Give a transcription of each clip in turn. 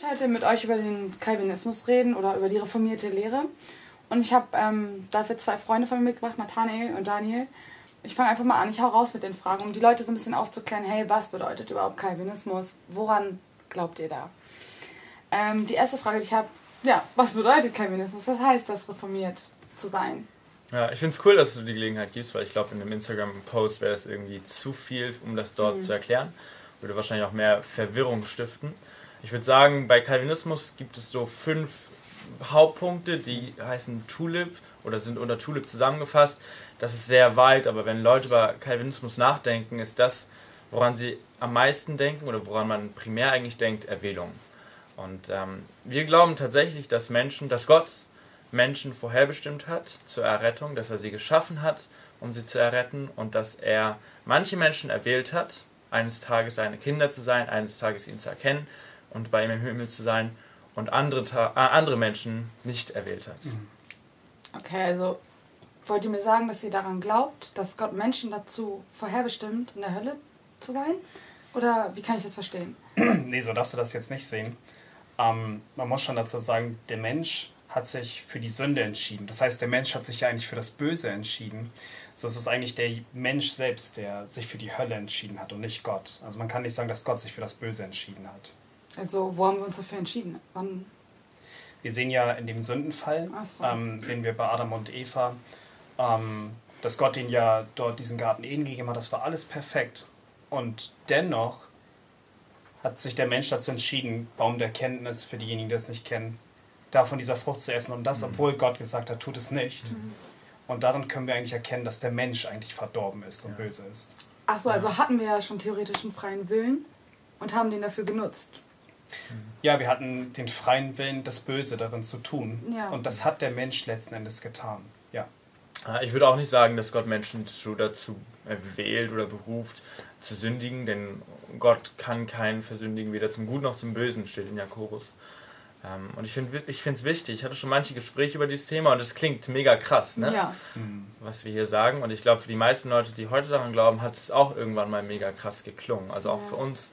ich heute mit euch über den Calvinismus reden oder über die reformierte Lehre. Und ich habe ähm, dafür zwei Freunde von mir mitgebracht, Nathanael und Daniel. Ich fange einfach mal an, ich hau raus mit den Fragen, um die Leute so ein bisschen aufzuklären, hey, was bedeutet überhaupt Calvinismus? Woran glaubt ihr da? Ähm, die erste Frage, die ich habe, ja, was bedeutet Calvinismus? Was heißt das, reformiert zu sein? Ja, ich finde es cool, dass du die Gelegenheit gibst, weil ich glaube, in einem Instagram-Post wäre es irgendwie zu viel, um das dort mhm. zu erklären. Würde wahrscheinlich auch mehr Verwirrung stiften. Ich würde sagen, bei Calvinismus gibt es so fünf Hauptpunkte, die heißen Tulip oder sind unter Tulip zusammengefasst. Das ist sehr weit, aber wenn Leute über Calvinismus nachdenken, ist das, woran sie am meisten denken oder woran man primär eigentlich denkt, Erwählung. Und ähm, wir glauben tatsächlich, dass Menschen, dass Gott Menschen vorherbestimmt hat zur Errettung, dass er sie geschaffen hat, um sie zu erretten und dass er manche Menschen erwählt hat, eines Tages seine Kinder zu sein, eines Tages ihn zu erkennen und bei ihm im Himmel zu sein und andere, äh, andere Menschen nicht erwählt hat. Mhm. Okay, also wollt ihr mir sagen, dass ihr daran glaubt, dass Gott Menschen dazu vorherbestimmt, in der Hölle zu sein? Oder wie kann ich das verstehen? nee, so darfst du das jetzt nicht sehen. Ähm, man muss schon dazu sagen, der Mensch hat sich für die Sünde entschieden. Das heißt, der Mensch hat sich ja eigentlich für das Böse entschieden. So ist es eigentlich der Mensch selbst, der sich für die Hölle entschieden hat und nicht Gott. Also man kann nicht sagen, dass Gott sich für das Böse entschieden hat. Also wo haben wir uns dafür entschieden? Wann? Wir sehen ja in dem Sündenfall, so. ähm, sehen wir bei Adam und Eva, ähm, dass Gott ihnen ja dort diesen Garten Eden gegeben hat. Das war alles perfekt. Und dennoch hat sich der Mensch dazu entschieden, Baum der Kenntnis, für diejenigen, die es nicht kennen, davon dieser Frucht zu essen. Und das, mhm. obwohl Gott gesagt hat, tut es nicht. Mhm. Und daran können wir eigentlich erkennen, dass der Mensch eigentlich verdorben ist und ja. böse ist. Achso, also hatten wir ja schon theoretisch einen freien Willen und haben den dafür genutzt. Ja, wir hatten den freien Willen, das Böse darin zu tun. Ja. Und das hat der Mensch letzten Endes getan. Ja. Ah, ich würde auch nicht sagen, dass Gott Menschen dazu wählt oder beruft, zu sündigen, denn Gott kann keinen versündigen, weder zum Guten noch zum Bösen, steht in Jakobus. Ähm, und ich finde ich es wichtig. Ich hatte schon manche Gespräche über dieses Thema und es klingt mega krass, ne? Ja. Mhm. was wir hier sagen. Und ich glaube, für die meisten Leute, die heute daran glauben, hat es auch irgendwann mal mega krass geklungen. Also auch ja. für uns.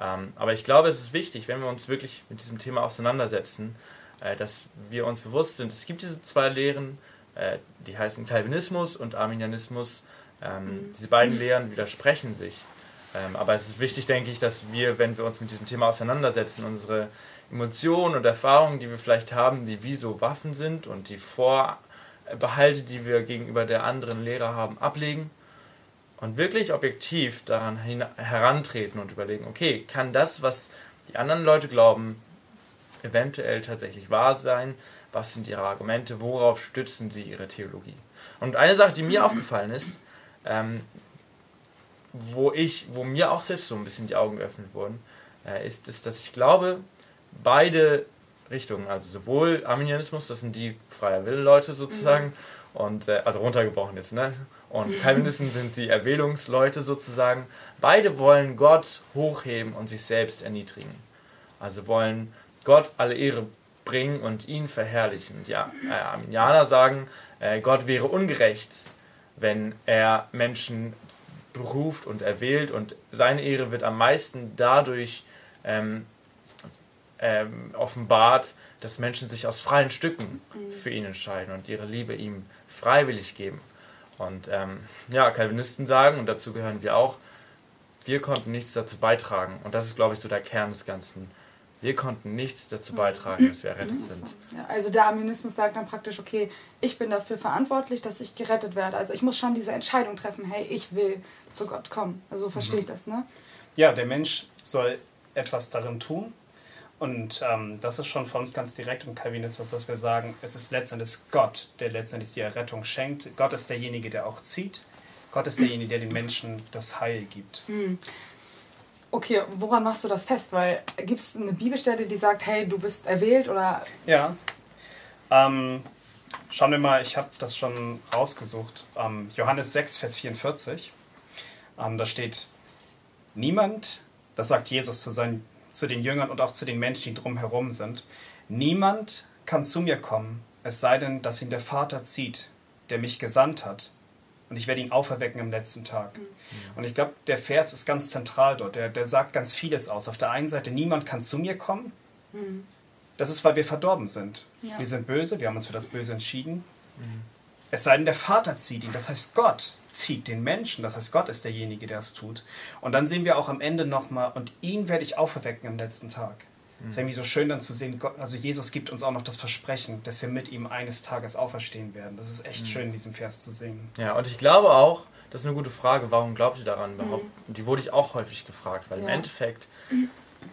Ähm, aber ich glaube, es ist wichtig, wenn wir uns wirklich mit diesem Thema auseinandersetzen, äh, dass wir uns bewusst sind, es gibt diese zwei Lehren, äh, die heißen Calvinismus und Arminianismus. Ähm, mhm. Diese beiden Lehren widersprechen sich. Ähm, aber es ist wichtig, denke ich, dass wir, wenn wir uns mit diesem Thema auseinandersetzen, unsere Emotionen und Erfahrungen, die wir vielleicht haben, die wie so Waffen sind und die Vorbehalte, die wir gegenüber der anderen Lehre haben, ablegen und wirklich objektiv daran herantreten und überlegen, okay, kann das, was die anderen Leute glauben, eventuell tatsächlich wahr sein? Was sind ihre Argumente? Worauf stützen sie ihre Theologie? Und eine Sache, die mir aufgefallen ist, ähm, wo ich, wo mir auch selbst so ein bisschen die Augen geöffnet wurden, äh, ist es, dass ich glaube, beide Richtungen, also sowohl Arminianismus, das sind die freier Wille-Leute sozusagen, mhm. und äh, also runtergebrochen jetzt, ne? Und Calvinisten sind die Erwählungsleute sozusagen. Beide wollen Gott hochheben und sich selbst erniedrigen. Also wollen Gott alle Ehre bringen und ihn verherrlichen. Die äh, Arminianer sagen, äh, Gott wäre ungerecht, wenn er Menschen beruft und erwählt und seine Ehre wird am meisten dadurch ähm, ähm, offenbart, dass Menschen sich aus freien Stücken mhm. für ihn entscheiden und ihre Liebe ihm freiwillig geben. Und ähm, ja, Calvinisten sagen, und dazu gehören wir auch, wir konnten nichts dazu beitragen. Und das ist, glaube ich, so der Kern des Ganzen. Wir konnten nichts dazu beitragen, dass wir errettet sind. Ja, also der Arminianismus sagt dann praktisch, okay, ich bin dafür verantwortlich, dass ich gerettet werde. Also ich muss schon diese Entscheidung treffen, hey, ich will zu Gott kommen. Also so verstehe mhm. ich das, ne? Ja, der Mensch soll etwas darin tun, und ähm, das ist schon für uns ganz direkt im Calvinismus, dass wir sagen, es ist letztendlich Gott, der letztendlich die Errettung schenkt. Gott ist derjenige, der auch zieht. Gott ist derjenige, der den Menschen das Heil gibt. Hm. Okay, woran machst du das fest? Weil gibt es eine Bibelstelle, die sagt, hey, du bist erwählt oder? Ja. Ähm, schauen wir mal, ich habe das schon rausgesucht. Ähm, Johannes 6, Vers 44. Ähm, da steht, niemand, das sagt Jesus zu seinen zu den Jüngern und auch zu den Menschen, die drumherum sind. Niemand kann zu mir kommen, es sei denn, dass ihn der Vater zieht, der mich gesandt hat. Und ich werde ihn auferwecken am letzten Tag. Mhm. Und ich glaube, der Vers ist ganz zentral dort. Der, der sagt ganz vieles aus. Auf der einen Seite, niemand kann zu mir kommen, Mhm. Das ist, weil wir verdorben sind. Ja. Wir sind böse, wir haben uns für das Böse entschieden. Mhm. Es sei denn, der Vater zieht ihn. Das heißt, Gott zieht den Menschen. Das heißt, Gott ist derjenige, der es tut. Und dann sehen wir auch am Ende nochmal, und ihn werde ich auferwecken am letzten Tag. Es ist irgendwie so schön dann zu sehen, Gott, also Jesus gibt uns auch noch das Versprechen, dass wir mit ihm eines Tages auferstehen werden. Das ist echt mhm. schön, in diesem Vers zu sehen. Ja, und ich glaube auch, das ist eine gute Frage, warum glaubt ihr daran überhaupt? Mhm. Und die wurde ich auch häufig gefragt, weil ja. im Endeffekt,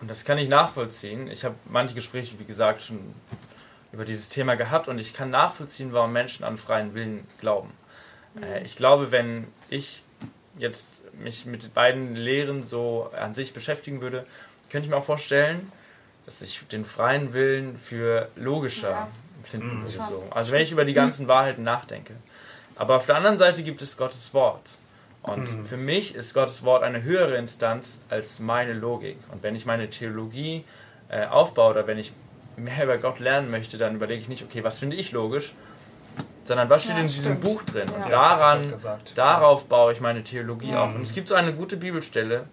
und das kann ich nachvollziehen, ich habe manche Gespräche, wie gesagt, schon über dieses Thema gehabt und ich kann nachvollziehen, warum Menschen an freien Willen glauben. Mhm. Äh, ich glaube, wenn ich jetzt mich mit beiden Lehren so an sich beschäftigen würde, könnte ich mir auch vorstellen, dass ich den freien Willen für logischer ja. finden mhm. würde. So. Also wenn ich über die ganzen Wahrheiten nachdenke. Aber auf der anderen Seite gibt es Gottes Wort. Und mhm. für mich ist Gottes Wort eine höhere Instanz als meine Logik. Und wenn ich meine Theologie äh, aufbaue oder wenn ich mehr über Gott lernen möchte, dann überlege ich nicht, okay, was finde ich logisch, sondern was steht ja, in diesem stimmt. Buch drin. Ja. Und daran, darauf baue ich meine Theologie ja. auf. Und es gibt so eine gute Bibelstelle,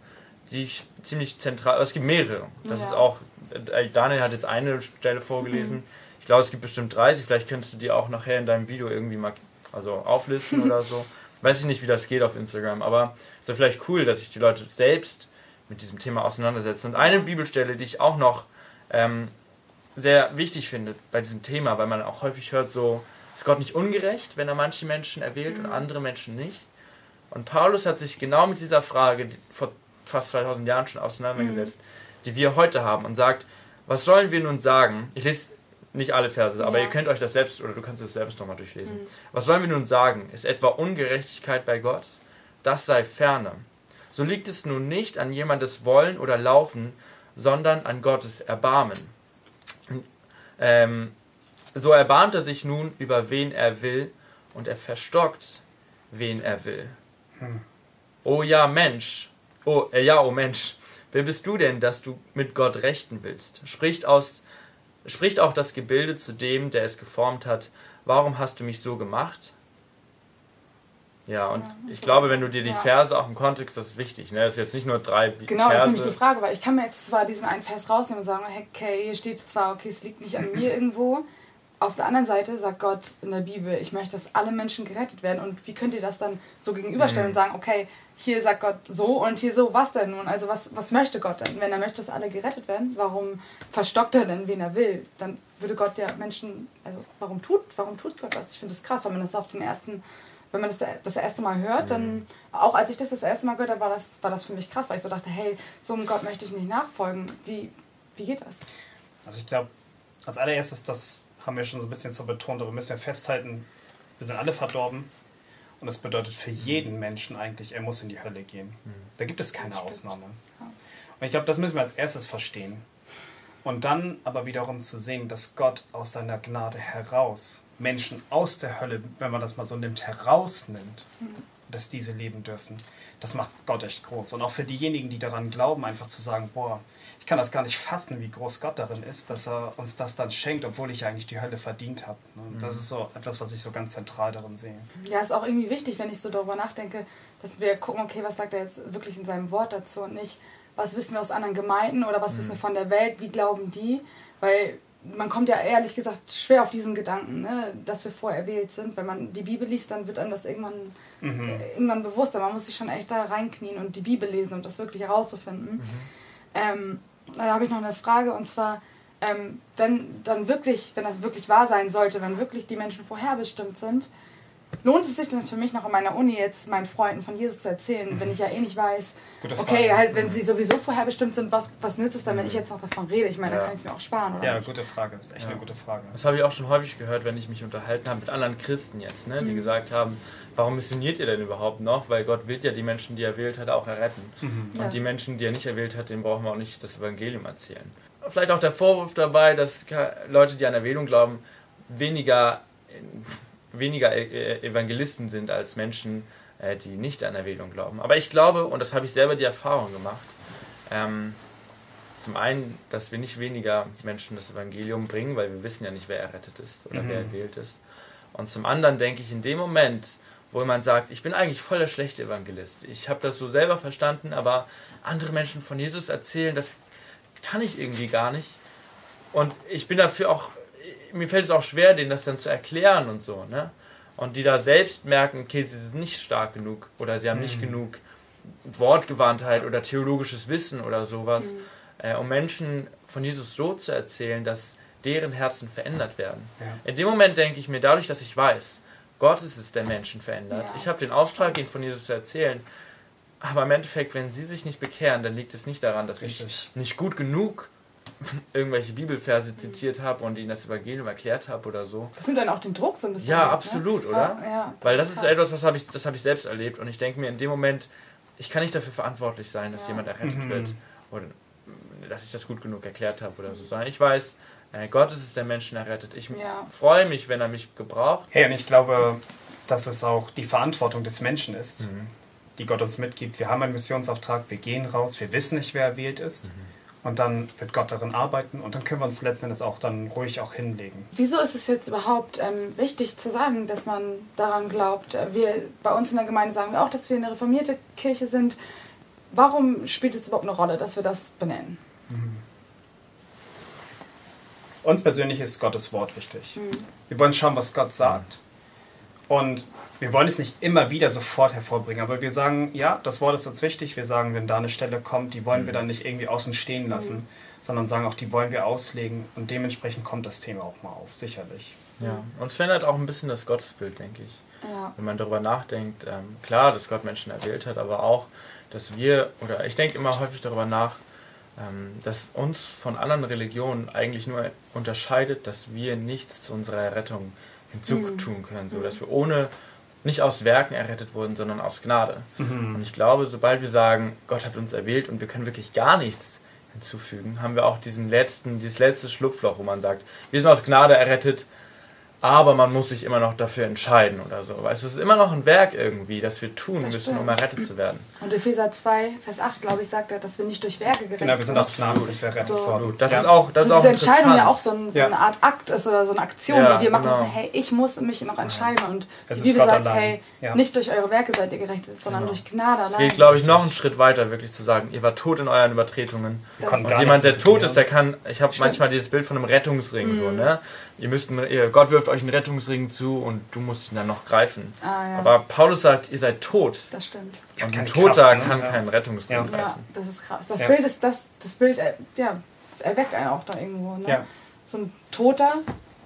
die ich ziemlich zentral, es gibt mehrere. Das ist auch äh, Daniel hat jetzt eine Stelle vorgelesen. Mhm. Ich glaube, es gibt bestimmt 30. Vielleicht könntest du die auch nachher in deinem Video irgendwie mal also auflisten oder so. Weiß ich nicht, wie das geht auf Instagram, aber es wäre vielleicht cool, dass sich die Leute selbst mit diesem Thema auseinandersetzen. Und eine Bibelstelle, die ich auch noch ähm, sehr wichtig finde bei diesem Thema, weil man auch häufig hört, so ist Gott nicht ungerecht, wenn er manche Menschen erwählt mhm. und andere Menschen nicht. Und Paulus hat sich genau mit dieser Frage vor fast 2000 Jahren schon auseinandergesetzt. Mhm die wir heute haben und sagt, was sollen wir nun sagen? Ich lese nicht alle Verse, aber ja. ihr könnt euch das selbst, oder du kannst es selbst nochmal durchlesen. Mhm. Was sollen wir nun sagen? Ist etwa Ungerechtigkeit bei Gott? Das sei ferne. So liegt es nun nicht an jemandes Wollen oder Laufen, sondern an Gottes Erbarmen. Ähm, so erbarmt er sich nun über wen er will und er verstockt, wen er will. Hm. Oh ja, Mensch. Oh, äh, ja, oh Mensch. Wer bist du denn, dass du mit Gott rechten willst? Spricht, aus, spricht auch das Gebilde zu dem, der es geformt hat, warum hast du mich so gemacht? Ja, und ja, ich glaube, wenn du dir die ja. Verse auch im Kontext, das ist wichtig, ne? Das ist jetzt nicht nur drei Genau, Verse. das ist nämlich die Frage, weil ich kann mir jetzt zwar diesen einen Vers rausnehmen und sagen, okay, hier steht zwar, okay, es liegt nicht an mir irgendwo, auf der anderen Seite sagt Gott in der Bibel, ich möchte, dass alle Menschen gerettet werden. Und wie könnt ihr das dann so gegenüberstellen mhm. und sagen, okay, hier sagt Gott so und hier so, was denn nun? Also was, was möchte Gott denn? Wenn er möchte, dass alle gerettet werden, warum verstockt er denn, wen er will? Dann würde Gott ja Menschen, also warum tut, warum tut Gott das? Ich finde das krass, wenn man das auf den ersten, wenn man das das erste Mal hört, dann, mhm. auch als ich das das erste Mal gehört habe, war das, war das für mich krass, weil ich so dachte, hey, so einem Gott möchte ich nicht nachfolgen. Wie, wie geht das? Also ich glaube, als allererstes das haben wir schon so ein bisschen so betont, aber müssen wir festhalten, wir sind alle verdorben. Und das bedeutet für jeden Menschen eigentlich, er muss in die Hölle gehen. Mhm. Da gibt es keine Ausnahme. Und ich glaube, das müssen wir als erstes verstehen. Und dann aber wiederum zu sehen, dass Gott aus seiner Gnade heraus Menschen aus der Hölle, wenn man das mal so nimmt, herausnimmt, mhm. dass diese leben dürfen. Das macht Gott echt groß. Und auch für diejenigen, die daran glauben, einfach zu sagen, boah, ich kann das gar nicht fassen, wie groß Gott darin ist, dass er uns das dann schenkt, obwohl ich eigentlich die Hölle verdient habe. Ne? Das mhm. ist so etwas, was ich so ganz zentral darin sehe. Ja, ist auch irgendwie wichtig, wenn ich so darüber nachdenke, dass wir gucken, okay, was sagt er jetzt wirklich in seinem Wort dazu und nicht, was wissen wir aus anderen Gemeinden oder was mhm. wissen wir von der Welt, wie glauben die, weil man kommt ja ehrlich gesagt schwer auf diesen Gedanken, ne, dass wir vorher erwählt sind. Wenn man die Bibel liest, dann wird einem das irgendwann, mhm. äh, irgendwann bewusster. Man muss sich schon echt da reinknien und die Bibel lesen, um das wirklich herauszufinden. Mhm. Ähm, da habe ich noch eine Frage und zwar, ähm, wenn dann wirklich, wenn das wirklich wahr sein sollte, wenn wirklich die Menschen vorherbestimmt sind, lohnt es sich denn für mich noch in meiner Uni jetzt meinen Freunden von Jesus zu erzählen, wenn ich ja eh nicht weiß, okay, halt, wenn sie sowieso vorherbestimmt sind, was, was nützt es dann, wenn ich jetzt noch davon rede? Ich meine, ja. dann kann ich es mir auch sparen, oder? Ja, nicht? gute Frage, das ist echt ja. eine gute Frage. Das habe ich auch schon häufig gehört, wenn ich mich unterhalten habe mit anderen Christen jetzt, ne, die mhm. gesagt haben, warum missioniert ihr denn überhaupt noch? Weil Gott will ja die Menschen, die er wählt hat, auch erretten. Mhm. Und ja. die Menschen, die er nicht erwählt hat, denen brauchen wir auch nicht das Evangelium erzählen. Vielleicht auch der Vorwurf dabei, dass Leute, die an Erwählung glauben, weniger, weniger e-, Evangelisten sind als Menschen, äh, die nicht an Erwählung glauben. Aber ich glaube, und das habe ich selber die Erfahrung gemacht, ähm, zum einen, dass wir nicht weniger Menschen das Evangelium bringen, weil wir wissen ja nicht, wer errettet ist oder mhm. wer erwählt ist. Und zum anderen denke ich, in dem Moment, wo jemand sagt, ich bin eigentlich voll der schlechte Evangelist. Ich habe das so selber verstanden, aber andere Menschen von Jesus erzählen, das kann ich irgendwie gar nicht. Und ich bin dafür auch, mir fällt es auch schwer, denen das dann zu erklären und so, ne? Und die da selbst merken, okay, sie sind nicht stark genug oder sie haben mhm. nicht genug Wortgewandtheit oder theologisches Wissen oder sowas, mhm. äh, um Menschen von Jesus so zu erzählen, dass deren Herzen verändert werden. Ja. In dem Moment denke ich mir, dadurch, dass ich weiß, Gott ist es, der Menschen verändert. Ja. Ich habe den Auftrag, ihnen von Jesus zu erzählen. Aber im Endeffekt, wenn sie sich nicht bekehren, dann liegt es nicht daran, dass Richtig. ich nicht gut genug irgendwelche Bibelverse zitiert habe und ihnen das Evangelium erklärt habe oder so. Das nimmt dann auch den Druck so ein bisschen. Ja, weg, ne? absolut, ne? oder? Ja, ja, das Weil das ist, ist etwas, was hab ich, das habe ich selbst erlebt und ich denke mir in dem Moment, ich kann nicht dafür verantwortlich sein, dass ja. jemand errettet mhm. wird oder dass ich das gut genug erklärt habe oder so, sondern ich weiß, äh, Gott ist es, der Menschen errettet. Ich ja. freue mich, wenn er mich gebraucht. Hey, und ich glaube, dass es auch die Verantwortung des Menschen ist, mhm. die Gott uns mitgibt. Wir haben einen Missionsauftrag, wir gehen raus, wir wissen nicht, wer erwählt ist. Mhm. Und dann wird Gott darin arbeiten und dann können wir uns letzten Endes auch dann ruhig auch hinlegen. Wieso ist es jetzt überhaupt ähm, wichtig zu sagen, dass man daran glaubt? Wir bei uns in der Gemeinde sagen wir auch, dass wir eine reformierte Kirche sind. Warum spielt es überhaupt eine Rolle, dass wir das benennen? Mhm. Uns persönlich ist Gottes Wort wichtig. Mhm. Wir wollen schauen, was Gott sagt. Und wir wollen es nicht immer wieder sofort hervorbringen, aber wir sagen, ja, das Wort ist uns wichtig. Wir sagen, wenn da eine Stelle kommt, die wollen wir mhm. dann nicht irgendwie außen stehen lassen, mhm. sondern sagen auch, die wollen wir auslegen und dementsprechend kommt das Thema auch mal auf, sicherlich. Ja, uns verändert auch ein bisschen das Gottesbild, denke ich. Ja. Wenn man darüber nachdenkt, ähm, klar, dass Gott Menschen erwählt hat, aber auch, dass wir, oder ich denke immer häufig darüber nach, ähm, das uns von anderen Religionen eigentlich nur unterscheidet, dass wir nichts zu unserer Errettung hinzutun mhm. können, so dass wir ohne nicht aus Werken errettet wurden, sondern aus Gnade. Mhm. Und ich glaube, sobald wir sagen, Gott hat uns erwählt und wir können wirklich gar nichts hinzufügen, haben wir auch diesen letzten, dieses letzte Schlupfloch, wo man sagt, wir sind aus Gnade errettet, aber man muss sich immer noch dafür entscheiden oder so. Weil es ist immer noch ein Werk irgendwie, das wir tun das müssen, um errettet zu werden. Und Epheser 2, Vers 8, glaube ich, sagt er, dass wir nicht durch Werke gerettet Genau, wir sind aus Gnaden wir errettet so. Das ja. ist auch das so ist diese Entscheidung ja auch so, ein, so ja. eine Art Akt ist oder so eine Aktion, ja, die wir machen genau. müssen. Hey, ich muss mich noch entscheiden. Und es die Bibel sagt, hey, nicht durch eure Werke seid ihr gerettet, sondern genau. durch Gnade allein. Es geht, glaube ich, noch einen Schritt weiter, wirklich zu sagen, ihr wart tot in euren Übertretungen. Und jemand, der tot ist, der kann, ich habe manchmal dieses Bild von einem Rettungsring, mhm. so, ne? Ihr müsst, Gott wirft euch einen Rettungsring zu und du musst ihn dann noch greifen. Ah, ja. Aber Paulus sagt, ihr seid tot. Das stimmt. Und ein Toter Kraft, ne? kann ja. keinen Rettungsring ja. greifen. Ja, das ist krass. Das Bild ist das, das Bild, äh, ja, erweckt einen auch da irgendwo. Ne? Ja. So ein Toter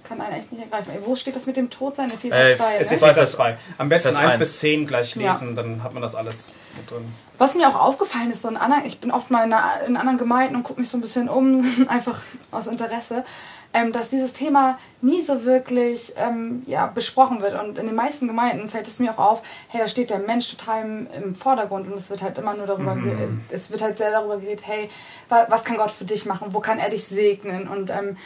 kann einen echt nicht ergreifen. Wo steht das mit dem Todsein? Epheser äh, 2. Es ist Epheser 2. Am besten 1 bis 10 gleich lesen, ja. dann hat man das alles mit drin. Was mir auch aufgefallen ist, so in anderen, ich bin oft mal in, einer, in anderen Gemeinden und gucke mich so ein bisschen um, einfach aus Interesse ähm, dass dieses Thema nie so wirklich ähm, ja, besprochen wird. Und in den meisten Gemeinden fällt es mir auch auf, hey, da steht der Mensch total im, im Vordergrund und es wird halt immer nur darüber, mhm. es wird halt sehr darüber geredet, hey, was kann Gott für dich machen, wo kann er dich segnen und ähm,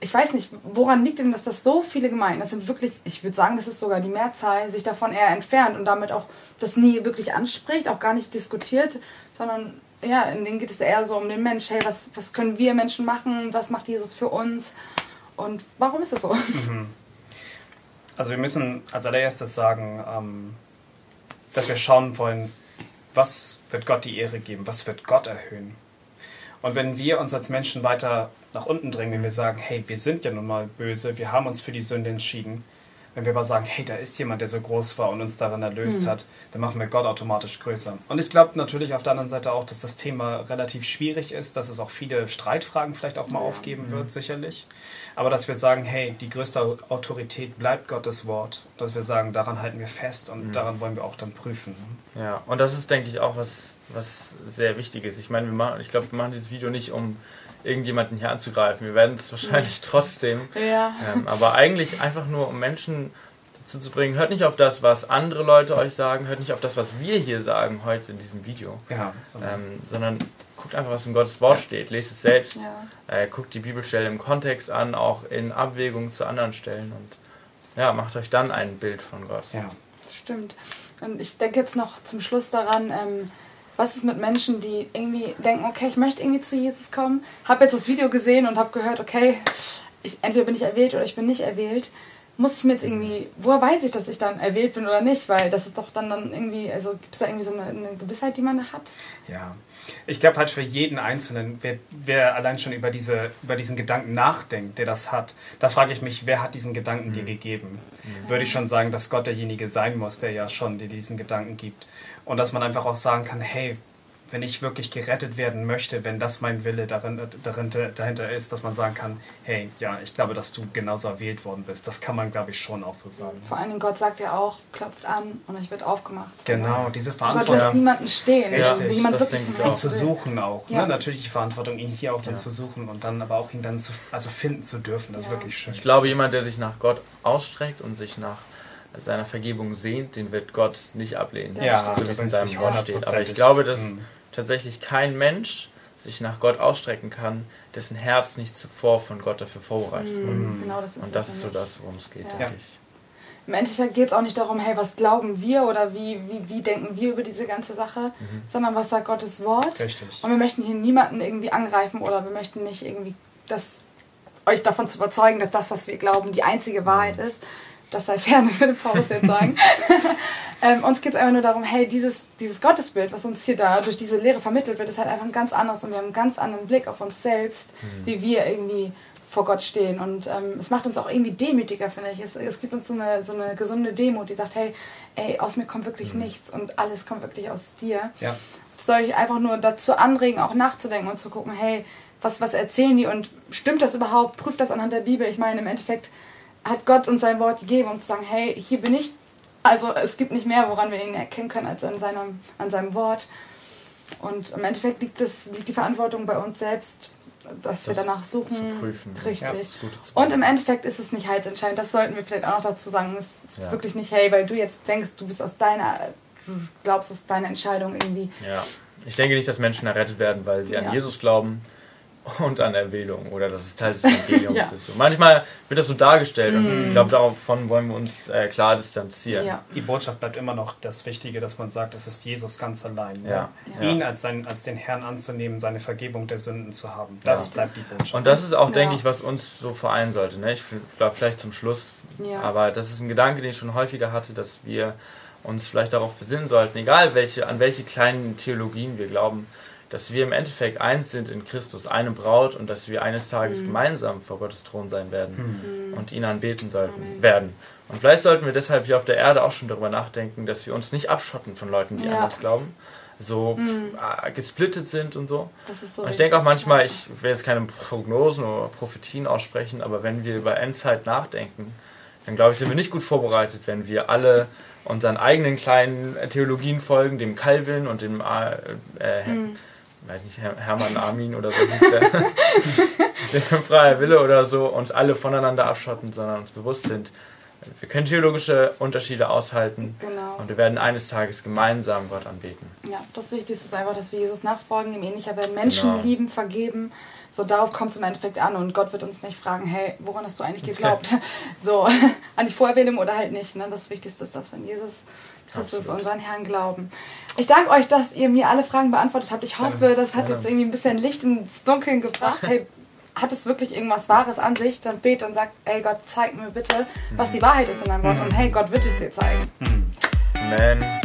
ich weiß nicht, woran liegt denn, dass das so viele Gemeinden, das sind wirklich, ich würde sagen, das ist sogar die Mehrzahl, sich davon eher entfernt und damit auch das nie wirklich anspricht, auch gar nicht diskutiert, sondern ja, in denen geht es eher so um den Mensch. Hey, was, was können wir Menschen machen? Was macht Jesus für uns? Und warum ist das so? Mhm. Also wir müssen als allererstes sagen, ähm, dass wir schauen wollen, was wird Gott die Ehre geben? Was wird Gott erhöhen? Und wenn wir uns als Menschen weiter nach unten drängen, wenn wir sagen, hey, wir sind ja nun mal böse, wir haben uns für die Sünde entschieden, wenn wir aber sagen, hey, da ist jemand, der so groß war und uns darin erlöst mhm. hat, dann machen wir Gott automatisch größer. Und ich glaube natürlich auf der anderen Seite auch, dass das Thema relativ schwierig ist, dass es auch viele Streitfragen vielleicht auch mal ja. aufgeben mhm. wird, sicherlich. Aber dass wir sagen, hey, die größte Autorität bleibt Gottes Wort. Dass wir sagen, daran halten wir fest und mhm. daran wollen wir auch dann prüfen. Ja, und das ist, denke ich, auch was, was sehr wichtig ist. Ich meine, wir machen, ich glaube, wir machen dieses Video nicht, um irgendjemanden hier anzugreifen. Wir werden es wahrscheinlich trotzdem. Ja. Ähm, aber eigentlich einfach nur, um Menschen dazu zu bringen, hört nicht auf das, was andere Leute euch sagen, hört nicht auf das, was wir hier sagen heute in diesem Video. Ja, sondern, ähm, sondern guckt einfach, was in Gottes Wort steht, lest es selbst, ja. äh, guckt die Bibelstelle im Kontext an, auch in Abwägung zu anderen Stellen und ja, macht euch dann ein Bild von Gott. Ja, stimmt. Und ich denke jetzt noch zum Schluss daran, ähm, was ist mit Menschen, die irgendwie denken, okay, ich möchte irgendwie zu Jesus kommen, habe jetzt das Video gesehen und habe gehört, okay, ich, entweder bin ich erwählt oder ich bin nicht erwählt. muss ich mir jetzt irgendwie, woher weiß ich, dass ich dann erwählt bin oder nicht? Weil das ist doch dann, dann irgendwie, also gibt es da irgendwie so eine, eine Gewissheit, die man da hat? Ja, ich glaube halt für jeden Einzelnen, wer, wer, allein schon über, diese, über diesen Gedanken nachdenkt, der das hat, da frage ich mich, wer hat diesen Gedanken mhm. dir gegeben? Mhm. Würde ich schon sagen, dass Gott derjenige sein muss, der ja schon dir diesen Gedanken gibt. Und dass man einfach auch sagen kann, hey, wenn ich wirklich gerettet werden möchte, wenn das mein Wille darin, darin, dahinter ist, dass man sagen kann, hey, ja, ich glaube, dass du genauso erwählt worden bist. Das kann man, glaube ich, schon auch so sagen. Vor allen Dingen, Gott sagt ja auch, klopft an und euch wird aufgemacht. Genau, diese Verantwortung. Gott lässt niemanden stehen. Richtig. Ja, das denke ich auch. zu suchen auch. Ne? Ja. Ne? Natürlich die Verantwortung, ihn hier auch dann ja. zu suchen und dann aber auch ihn dann zu, also finden zu dürfen. Das ist wirklich schön. Ich glaube, jemand, der sich nach Gott ausstreckt und sich nach seiner Vergebung sehnt, den wird Gott nicht ablehnen. Ja, so wie es in seinem Wort steht. Aber ich glaube, dass mhm tatsächlich kein Mensch sich nach Gott ausstrecken kann, dessen Herz nicht zuvor von Gott dafür vorbereitet wurde. Mhm. Genau, das ist Und das ist so das, worum es geht, ja. denke ich. Im Endeffekt geht es auch nicht darum, hey, was glauben wir oder wie, wie, wie denken wir über diese ganze Sache, mhm. sondern was sagt Gottes Wort. Richtig. Und wir möchten hier niemanden irgendwie angreifen oder wir möchten nicht irgendwie das, euch davon zu überzeugen, dass das, was wir glauben, die einzige Wahrheit mhm. ist. Das sei ferne, würde Paulus jetzt sagen. Ähm, uns geht es einfach nur darum, hey, dieses, dieses Gottesbild, was uns hier da durch diese Lehre vermittelt wird, ist halt einfach ein ganz anderes und wir haben einen ganz anderen Blick auf uns selbst, mhm. wie wir irgendwie vor Gott stehen. Und ähm, es macht uns auch irgendwie demütiger, finde ich. Es, es gibt uns so eine, so eine gesunde Demut, die sagt, hey, ey, aus mir kommt wirklich mhm. nichts und alles kommt wirklich aus dir. Ja. Das soll ich einfach nur dazu anregen, auch nachzudenken und zu gucken, hey, was, was erzählen die und stimmt das überhaupt? Prüft das anhand der Bibel. Ich meine, im Endeffekt hat Gott uns sein Wort gegeben, um zu sagen, hey, hier bin ich, also es gibt nicht mehr, woran wir ihn erkennen können, als an seinem, an seinem Wort. Und im Endeffekt liegt, das, liegt die Verantwortung bei uns selbst, dass das wir danach suchen. Zu prüfen. Richtig. Ja, und im Endeffekt ist es nicht heilsentscheidend. Das sollten wir vielleicht auch noch dazu sagen. Es ist ja. wirklich nicht, hey, weil du jetzt denkst, du bist aus deiner, du glaubst, dass deine Entscheidung irgendwie. Ja. Ich denke nicht, dass Menschen errettet werden, weil sie an Jesus glauben und an Erwählung oder dass es Teil des Evangeliums ja. ist. So. Manchmal wird das so dargestellt mm. und ich glaube, davon wollen wir uns äh, klar distanzieren. Ja. Die Botschaft bleibt immer noch das Wichtige, dass man sagt, es ist Jesus ganz allein. Ja. ja. Ihn als, sein, als den Herrn anzunehmen, seine Vergebung der Sünden zu haben. Das bleibt die Botschaft. Und das ist auch, denke ich, was uns so vereinen sollte. Ne? Ich glaube, vielleicht zum Schluss, aber das ist ein Gedanke, den ich schon häufiger hatte, dass wir uns vielleicht darauf besinnen sollten, egal welche, an welche kleinen Theologien wir glauben, dass wir im Endeffekt eins sind in Christus, eine Braut und dass wir eines Tages mhm. gemeinsam vor Gottes Thron sein werden mhm. und ihn anbeten sollten, Amen. werden. Und vielleicht sollten wir deshalb hier auf der Erde auch schon darüber nachdenken, dass wir uns nicht abschotten von Leuten, die ja. anders glauben, so mhm. gesplittet sind und so. so und ich denke auch manchmal, ich will jetzt keine Prognosen oder Prophetien aussprechen, aber wenn wir über Endzeit nachdenken, dann glaube ich, sind wir nicht gut vorbereitet, wenn wir alle unseren eigenen kleinen Theologien folgen, dem Calvin und dem äh, äh, mhm weiß nicht, Hermann Armin oder so hieß der, der freie Wille oder so, uns alle voneinander abschotten, sondern uns bewusst sind, wir können theologische Unterschiede aushalten genau. und wir werden eines Tages gemeinsam Gott anbeten. Ja, das Wichtigste ist einfach, dass wir Jesus nachfolgen, ihm ähnlicher werden, Menschen genau. lieben, vergeben. So, darauf kommt es im Endeffekt an und Gott wird uns nicht fragen, hey, woran hast du eigentlich geglaubt? so, an die Vorerwählung oder halt nicht. Ne? Das Wichtigste ist, dass wir an Jesus Christus, Absolut. unseren Herrn, glauben. Ich danke euch, dass ihr mir alle Fragen beantwortet habt. Ich hoffe, das hat jetzt irgendwie ein bisschen Licht ins Dunkeln gebracht. Hey, hat es wirklich irgendwas Wahres an sich, dann bet und sagt, ey Gott, zeig mir bitte, was die Wahrheit ist in deinem Wort. Und hey, Gott wird es dir zeigen. Amen.